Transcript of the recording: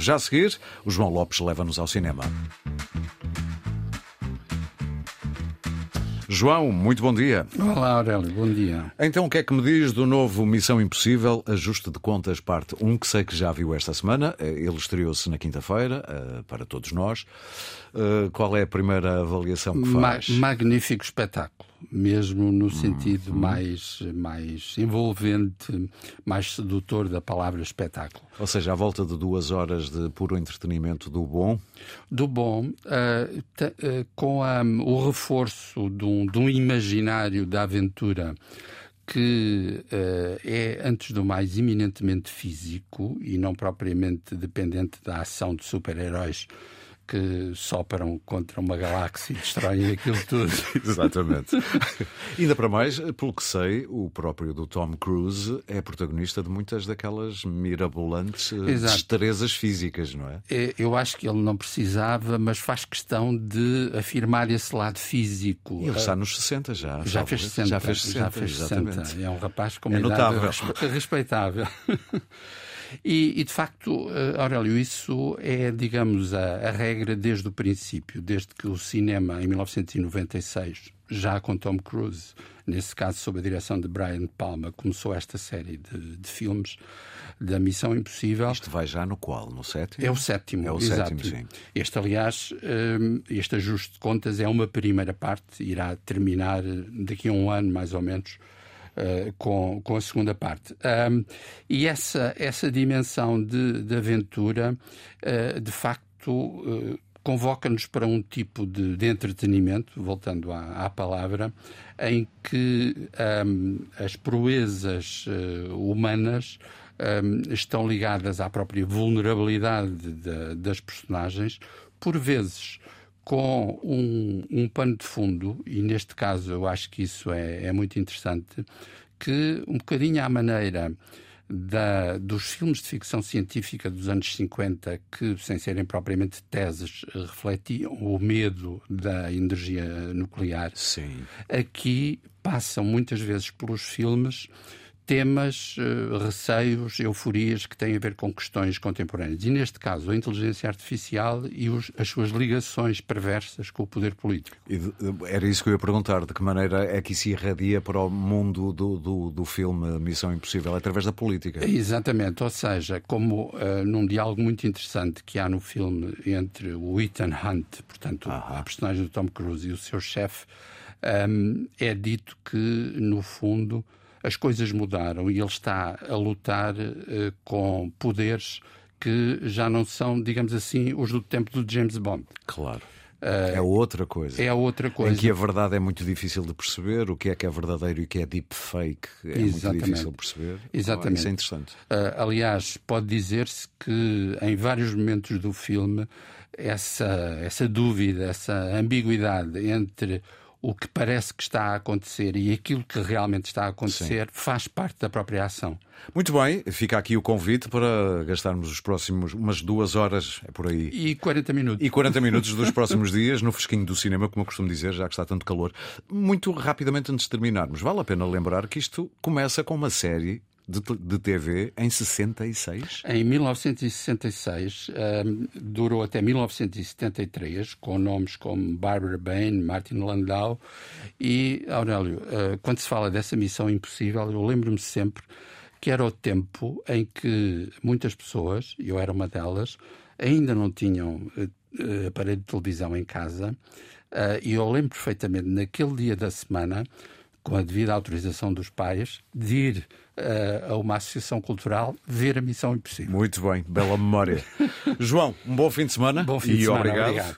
Já a seguir, o João Lopes leva-nos ao cinema. João, muito bom dia. Olá, Aurélio, bom dia. Então, o que é que me diz do novo Missão Impossível, Ajuste de Contas, parte 1, que sei que já viu esta semana. Eh, ele estreou-se na quinta-feira, eh, para todos nós. Eh, qual é a primeira avaliação que faz? Ma magnífico espetáculo mesmo no sentido mais, mais envolvente, mais sedutor da palavra espetáculo. Ou seja, à volta de duas horas de puro entretenimento do bom? Do bom, uh, uh, com a, o reforço de um, de um imaginário da aventura que uh, é, antes do mais, eminentemente físico e não propriamente dependente da ação de super-heróis que sopram contra uma galáxia e destroem aquilo tudo. Exatamente. Ainda para mais, pelo que sei, o próprio do Tom Cruise é protagonista de muitas daquelas mirabolantes eh, Exato. destrezas físicas, não é? é? Eu acho que ele não precisava, mas faz questão de afirmar esse lado físico. Ele está nos 60 já. Já fez 60. Já fez 60, já fez 60. É um rapaz com uma é idade respeitável. E, e, de facto, eh, Aurélio, isso é, digamos, a, a, regra desde o princípio, desde que o cinema, em 1996, já com Tom Cruise, nesse caso sob a direção de Brian Palma, começou esta série de, de filmes da Missão Impossível. Isto vai já no qual? No sétimo? É o sétimo, é o exato. sétimo, sim. Este, aliás, eh, este ajuste de contas é uma primeira parte, irá terminar daqui a um ano, mais ou menos, uh, com, com a segunda parte. Um, e essa, essa dimensão de, de aventura, uh, de facto, uh, convoca-nos para um tipo de, de entretenimento, voltando à, à, palavra, em que um, as proezas humanas um, estão ligadas à própria vulnerabilidade de, das personagens, por vezes com um, um pano de fundo, e neste caso eu acho que isso é, é muito interessante, que um bocadinho à maneira da, dos filmes de ficção científica dos anos 50, que, sem serem propriamente teses, refletiam o medo da energia nuclear, Sim. aqui passam muitas vezes pelos filmes temas, uh, receios, euforias que têm a ver com questões contemporâneas. E neste caso, a inteligência artificial e os, as suas ligações perversas com o poder político. De, era isso que eu ia perguntar: de que maneira é que isso irradia para o mundo do, do, do filme Missão Impossível? Através da política. Exatamente, ou seja, como uh, num diálogo muito interessante que há no filme entre o Ethan Hunt, portanto, a personagem do Tom Cruise, e o seu chefe, um, é dito que, no fundo, as coisas mudaram e ele está a lutar uh, com poderes que já não são, digamos assim, os do tempo do James Bond. Claro. Uh, é outra coisa. É outra coisa. Em que a verdade é muito difícil de perceber, o que é que é verdadeiro e o que é deepfake é Exatamente. muito difícil de perceber. Exatamente. isso é interessante. Uh, aliás, pode dizer-se que em vários momentos do filme essa, essa dúvida, essa ambiguidade entre o que parece que está a acontecer e aquilo que realmente está a acontecer Sim. faz parte da própria ação. Muito bem, fica aqui o convite para gastarmos os próximos umas duas horas, é por aí. E 40 minutos. E 40 minutos dos próximos dias no fresquinho do cinema, como eu costumo dizer, já que está tanto calor. Muito rapidamente antes de terminarmos, vale a pena lembrar que isto começa com uma série de, de TV em 66? Em 1966, um, durou até 1973, com nomes como Barbara Bain, Martin Landau e Aurélio. Uh, quando se fala dessa missão impossível, eu lembro-me sempre que era o tempo em que muitas pessoas, e eu era uma delas, ainda não tinham uh, aparelho de televisão em casa. Uh, e eu lembro perfeitamente, naquele dia da semana, com a devida autorização dos pais, de ir uh, a uma associação cultural ver a Missão Impossível. Muito bem, bela memória. João, um bom fim de semana bom fim de e semana, obrigado. obrigado.